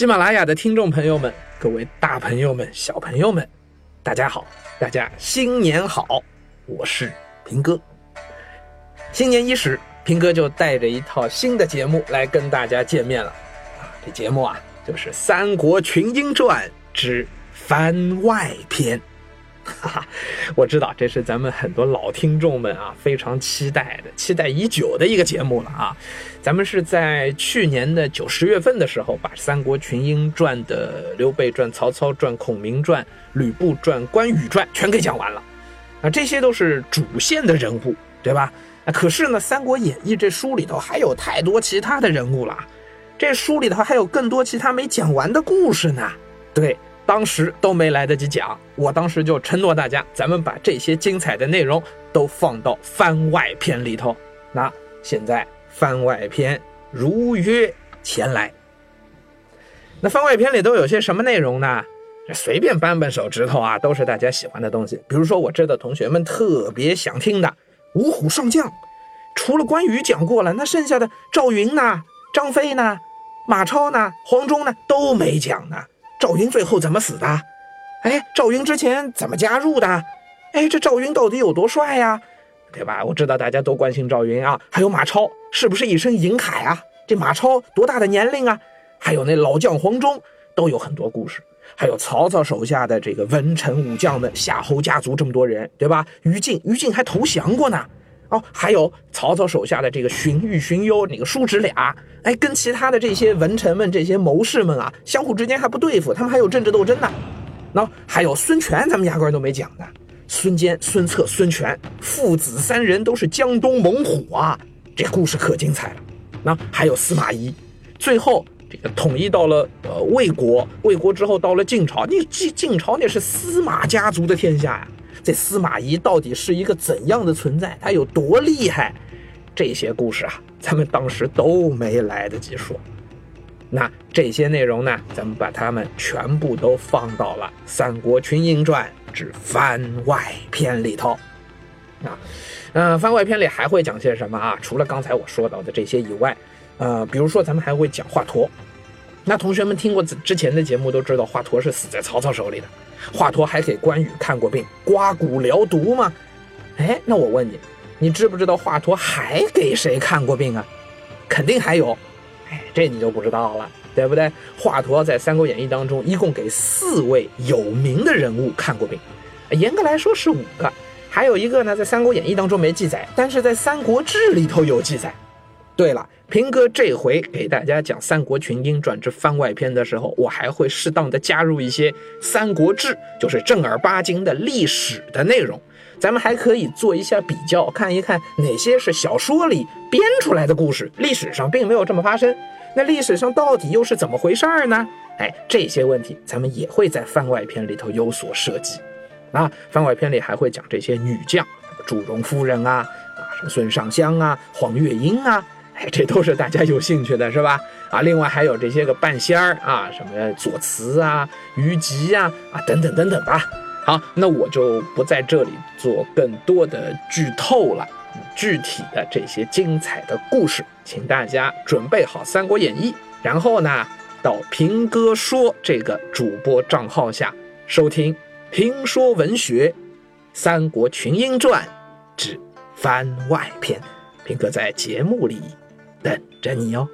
喜马拉雅的听众朋友们，各位大朋友们、小朋友们，大家好，大家新年好！我是平哥。新年伊始，平哥就带着一套新的节目来跟大家见面了。啊，这节目啊，就是《三国群英传之番外篇》。哈哈，我知道这是咱们很多老听众们啊非常期待的、期待已久的一个节目了啊。咱们是在去年的九十月份的时候，把《三国群英传》的刘备传、曹操传、孔明传、吕布传、关羽传全给讲完了。啊，这些都是主线的人物，对吧？啊，可是呢，《三国演义》这书里头还有太多其他的人物了，这书里头还有更多其他没讲完的故事呢。对。当时都没来得及讲，我当时就承诺大家，咱们把这些精彩的内容都放到番外篇里头。那现在番外篇如约前来。那番外篇里都有些什么内容呢？随便扳扳手指头啊，都是大家喜欢的东西。比如说我知道同学们特别想听的五虎上将，除了关羽讲过了，那剩下的赵云呢、张飞呢、马超呢、黄忠呢都没讲呢。赵云最后怎么死的？哎，赵云之前怎么加入的？哎，这赵云到底有多帅呀？对吧？我知道大家都关心赵云啊，还有马超是不是一身银铠啊？这马超多大的年龄啊？还有那老将黄忠都有很多故事，还有曹操手下的这个文臣武将们，夏侯家族这么多人，对吧？于禁，于禁还投降过呢。哦，还有曹操手下的这个荀彧、荀攸，那个叔侄俩，哎，跟其他的这些文臣们、这些谋士们啊，相互之间还不对付，他们还有政治斗争呢。那还有孙权，咱们压根都没讲呢。孙坚、孙策、孙权父子三人都是江东猛虎啊，这故事可精彩了。那还有司马懿，最后这个统一到了呃魏国，魏国之后到了晋朝，你晋晋朝那是司马家族的天下呀。这司马懿到底是一个怎样的存在？他有多厉害？这些故事啊，咱们当时都没来得及说。那这些内容呢，咱们把它们全部都放到了《三国群英传之番外篇》里头。啊，嗯，番外篇里还会讲些什么啊？除了刚才我说到的这些以外，呃，比如说咱们还会讲华佗。那同学们听过之前的节目都知道，华佗是死在曹操手里的。华佗还给关羽看过病，刮骨疗毒吗？哎，那我问你，你知不知道华佗还给谁看过病啊？肯定还有，哎，这你就不知道了，对不对？华佗在《三国演义》当中一共给四位有名的人物看过病，严格来说是五个，还有一个呢，在《三国演义》当中没记载，但是在《三国志》里头有记载。对了，平哥这回给大家讲《三国群英传》之番外篇的时候，我还会适当的加入一些《三国志》，就是正儿八经的历史的内容。咱们还可以做一下比较，看一看哪些是小说里编出来的故事，历史上并没有这么发生。那历史上到底又是怎么回事儿呢？哎，这些问题咱们也会在番外篇里头有所涉及。啊，番外篇里还会讲这些女将，祝融夫人啊，啊，什么孙尚香啊，黄月英啊。哎，这都是大家有兴趣的，是吧？啊，另外还有这些个半仙儿啊，什么左慈啊、虞姬呀，啊，等等等等吧。好，那我就不在这里做更多的剧透了。具体的这些精彩的故事，请大家准备好《三国演义》，然后呢，到平哥说这个主播账号下收听评说文学《三国群英传》之番外篇。平哥在节目里。等着你哟。